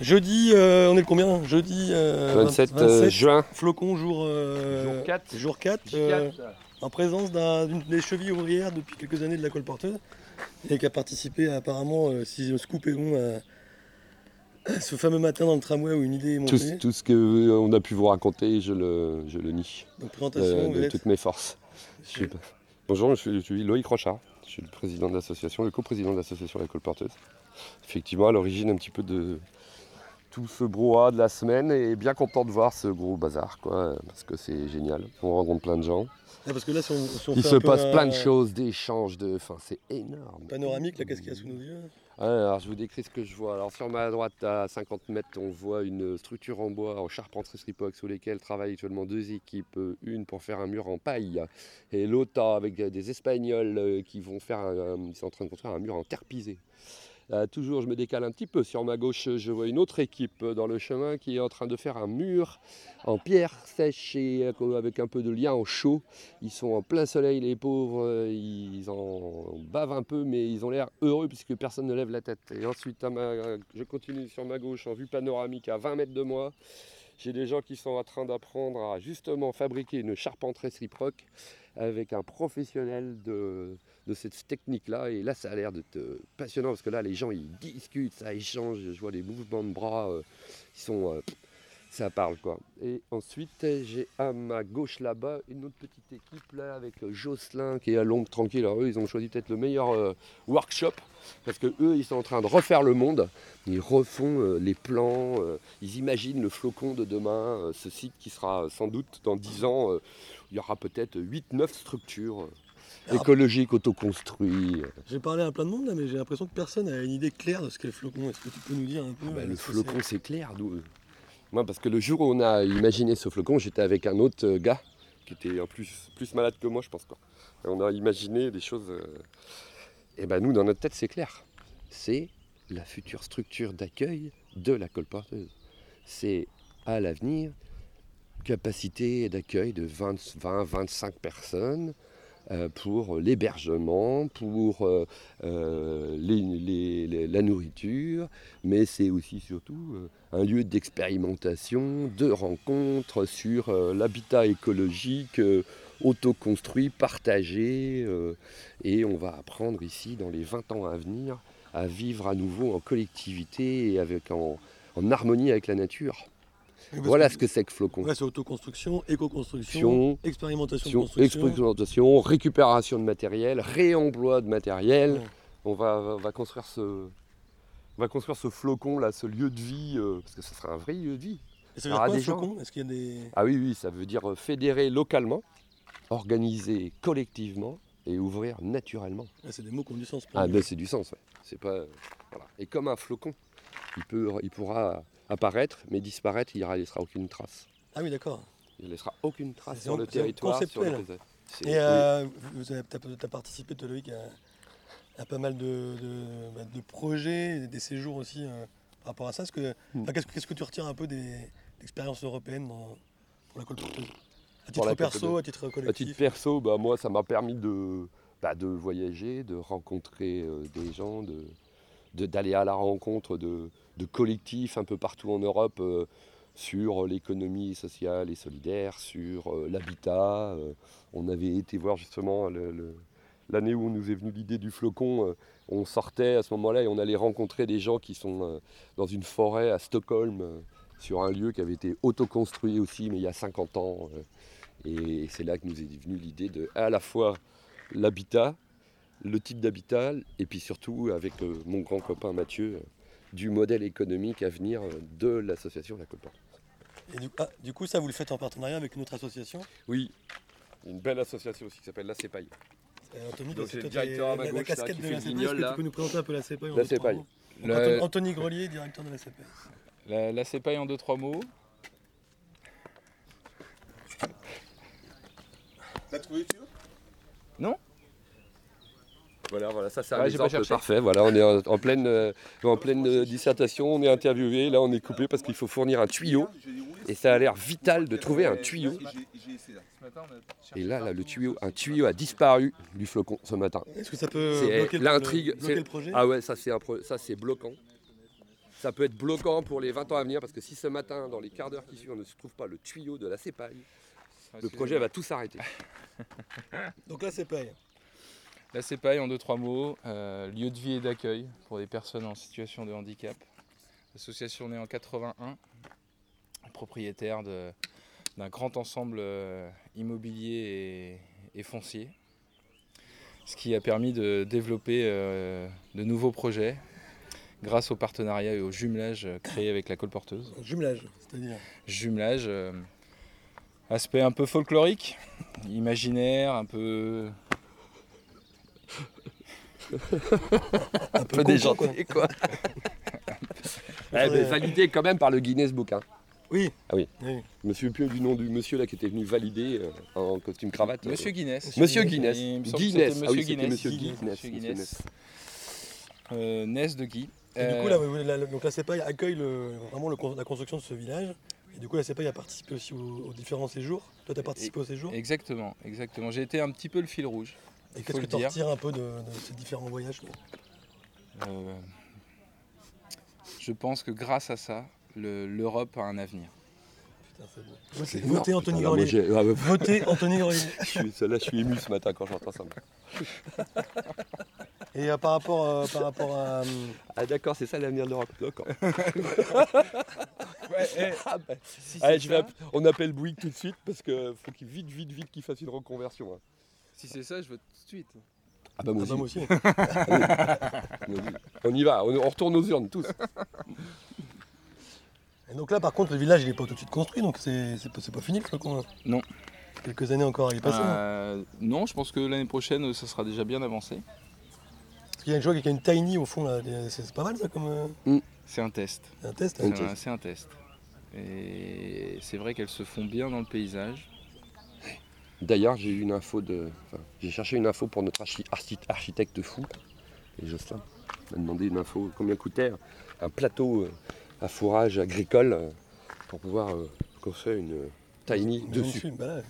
Jeudi, euh, on est le combien Jeudi euh, 27, euh, juin. Flocon jour, euh, Jour 4. jour 4, euh, en présence d'un- d'une des chevilles ouvrières depuis quelques années de la colporteuse et qui a participé apparemment, euh, si le scoop est bon, à, à ce fameux matin dans le tramway où une idée est Tout, montée. tout ce qu'on a pu vous raconter, je le, je le nie Donc euh, présentation, vous de toutes mes forces. Je suis- Bonjour, je suis, je suis Loïc Rochard. Je suis le président de l'association, le coprésident de l'association La Colporteuse. Effectivement, à l'origine un petit peu de tout ce brouhaha de la semaine et bien content de voir ce gros bazar, quoi, parce que c'est génial. On rencontre plein de gens. Ah, parce que là, si on, si on Il se passe un plein de choses, d'échanges, de. Enfin, c'est énorme. Panoramique, là, qu'est-ce qu'il y a sous nos yeux? Alors, je vous décris ce que je vois. Alors, sur ma droite, à 50 mètres, on voit une structure en bois, en charpenterie stripox, sous lesquelles travaillent actuellement deux équipes. Une pour faire un mur en paille, et l'autre avec des Espagnols euh, qui vont faire. un- un- ils sont en train de construire un mur en terre pisée. Euh, toujours, je me décale un petit peu. Sur ma gauche, je vois une autre équipe dans le chemin qui est en train de faire un mur en pierre sèche et euh, avec un peu de lien en chaud. Ils sont en plein soleil, les pauvres. Ils en bavent un peu, mais ils ont l'air heureux puisque personne ne lève la tête. Et ensuite, je continue sur ma gauche en vue panoramique à 20 mètres de moi. J'ai des gens qui sont en train d'apprendre à justement fabriquer une charpenterie réciproque avec un professionnel de, de cette technique-là. Et là, ça a l'air d'être euh, passionnant parce que là, les gens, ils discutent, ça échange. Je vois les mouvements de bras, euh, ils sont... euh, ça parle quoi. Et ensuite, j'ai à ma gauche là-bas une autre petite équipe là avec euh, Jocelyn qui est à l'ombre tranquille. Alors eux, ils ont choisi peut-être le meilleur euh, workshop parce que eux, ils sont en train de refaire le monde. Ils refont euh, les plans, euh, ils imaginent le flocon de demain, ce site qui sera sans doute dans 10 ans. il y aura peut-être 8-9 structures euh, Alors- écologiques autoconstruites. J'ai parlé à plein de monde là, mais j'ai l'impression que personne n'a une idée claire de ce qu'est le flocon. Est-ce que tu peux nous dire un peu Ah bah, le flocon, c'est clair. Moi, parce que le jour où on a imaginé ce flocon, j'étais avec un autre euh, gars qui était en plus, plus malade que moi, je pense. Quoi. Et on a imaginé des choses. Et ben nous, dans notre tête, c'est clair. C'est la future structure d'accueil de la colporteuse. C'est à l'avenir capacité d'accueil de 20-25 personnes euh, pour l'hébergement, pour euh, euh, la nourriture, mais c'est aussi surtout euh, un lieu d'expérimentation, de rencontres sur euh, l'habitat écologique euh, autoconstruit, partagé, euh, et on va apprendre ici dans les 20 ans à venir à vivre à nouveau en collectivité et avec, en harmonie avec la nature. Voilà que- ce que c'est que Flocon. Ouais, c'est autoconstruction, éco-construction, Construction, expérimentation construction. expérimentation, récupération de matériel, réemploi de matériel. Ouais. On va, construire ce, on va construire ce flocon là, ce lieu de vie, euh, parce que ce sera un vrai lieu de vie. Et ça veut dire quoi, des flocon? Est-ce qu'il y a des. Ah oui, oui, ça veut dire euh, fédérer localement, organiser collectivement et ouvrir naturellement. Ah, c'est des mots qui ont du sens. pour Ah ben c'est du sens, ouais. C'est pas, euh, voilà. Et comme un flocon, il, peut, il pourra apparaître, mais disparaître, il ne laissera aucune trace. Ah oui, d'accord. Il ne laissera aucune trace sur le c'est territoire. Sur le Et oui. euh, vous avez, t'as, t'as participé, toi, Loïc, à, à pas mal de, de- bah, de projets, des séjours aussi euh, par rapport à ça. Mm. enfin, qu'est-ce, que- que tu retiens un peu des expériences européennes dans- pour la colporteuse? À titre perso, à titre À collectif titre perso, bah, moi, ça m'a permis de, bah, de voyager, de rencontrer euh, des gens, de, de- d'aller à la rencontre de, de collectifs un peu partout en Europe euh, sur l'économie sociale et solidaire, sur euh, l'habitat. euh. on avait été voir justement l'année où nous est venue l'idée du flocon. on sortait à ce moment-là et on allait rencontrer des gens qui sont dans une forêt à Stockholm, sur un lieu qui avait été autoconstruit aussi, mais il y a 50 ans. et c'est là que nous est venue l'idée de à la fois l'habitat, le type d'habitat, et puis surtout avec mon grand copain Mathieu, du modèle économique à venir euh, de l'association La Colporte. Et du, ah, du coup, ça, vous le faites en partenariat avec une autre association? Oui, une belle association aussi qui s'appelle La Cepaille. Euh, Anthony, Donc, c'est le directeur à ma la, la gauche, là, casquette qui de fait la CEPAI. guignol, Est-ce que là. tu peux nous présenter un peu la CEPAI en La deux, trois CEPAI. Le- Anthony- Anthony Grelier, directeur de la CEPAI. La, la CEPAI en deux, trois mots. T'as trouvé tu Voilà, voilà, ça c'est un Ouais, exemple parfait. Voilà, on est en, en pleine, euh, en pleine euh, dissertation, on est interviewé, là on est coupé parce qu'il faut fournir un tuyau. Et ça a l'air vital de trouver un tuyau. Et là, là, le tuyau, un tuyau a disparu du flocon ce matin. Est-ce que ça peut bloquer, le- l'intrigue, le projet? Ah ouais, ça c'est un pro- ça c'est bloquant. Ça peut être bloquant pour les 20 ans à venir parce que si ce matin, dans les quarts d'heure qui suivent, on ne se trouve pas le tuyau de la CEPAI, le projet va tout s'arrêter. Donc là, c'est pareil. La CEPAI, en deux, trois mots, euh, lieu de vie et d'accueil pour des personnes en situation de handicap. Association née en 81, propriétaire d'un grand ensemble euh, immobilier et, et foncier, ce qui a permis de développer euh, de nouveaux projets grâce au partenariat et au jumelage créé avec la colporteuse. Jumelage, c'est-à-dire. Jumelage, aspect un peu folklorique, imaginaire, un peu Un peu déjanté, quoi. Eh ben, validé quand même par le Guinness Book. hein. Oui. Ah oui. Oui. Je me souviens plus du nom du monsieur là qui était venu valider euh, en costume cravate. Monsieur Guinness. Monsieur Guinness. Guinness. Ah oui, Monsieur c'était Guinness. Monsieur Guinness. Monsieur Monsieur Guinness. Euh, Ness de Guy. Et du Euh, coup, là, la, donc la CEPAI accueille le- vraiment le la construction de ce village. Et du coup, la CEPAI a participé aussi aux, aux différents séjours. Toi, tu as participé au séjour? Exactement, exactement. J'ai été un petit peu le fil rouge. Et qu'est-ce que tu retires un peu de, de ces différents voyages Euh, je pense que grâce à ça, le- l'Europe a un avenir. Putain, beau. Votez. Anthony j'ai- ah, Votez Anthony suis- Celle-là, je suis ému ce matin quand j'entends ça. Et euh, par, rapport, euh, par rapport à. Ah d'accord, c'est ça l'avenir de l'Europe. D'accord. eh, Ah, bah, Si allez, c'est je vais ça, app- on appelle Bouygues tout de suite parce qu'il faut qu'il vite, vite, vite qu'il fasse une reconversion. hein. Si c'est ça, je veux tout de suite. Ah bah moi ah bah, aussi. moi aussi. Moi aussi. On y va, on, on retourne aux urnes tous. Et donc là, par contre, le village, il n'est pas tout de suite construit, donc c'est c'est pas, c'est pas fini le flocon. hein. Non. Quelques années encore à y passer. hein. Euh, non, je pense que l'année prochaine, ça sera déjà bien avancé. Parce qu'il y a une chose, y a une tiny au fond là. C'est c'est pas mal ça comme euh, C'est un test. un test. C'est hein. un, c'est un test. Et c'est vrai qu'elles se font bien dans le paysage. D'ailleurs, j'ai eu une info de. enfin, j'ai cherché une info pour notre archi- archi- architecte fou. Et Jocelyn m'a demandé une info combien coûtait un plateau euh, à fourrage agricole euh, pour pouvoir euh, construire une tiny dessus. bah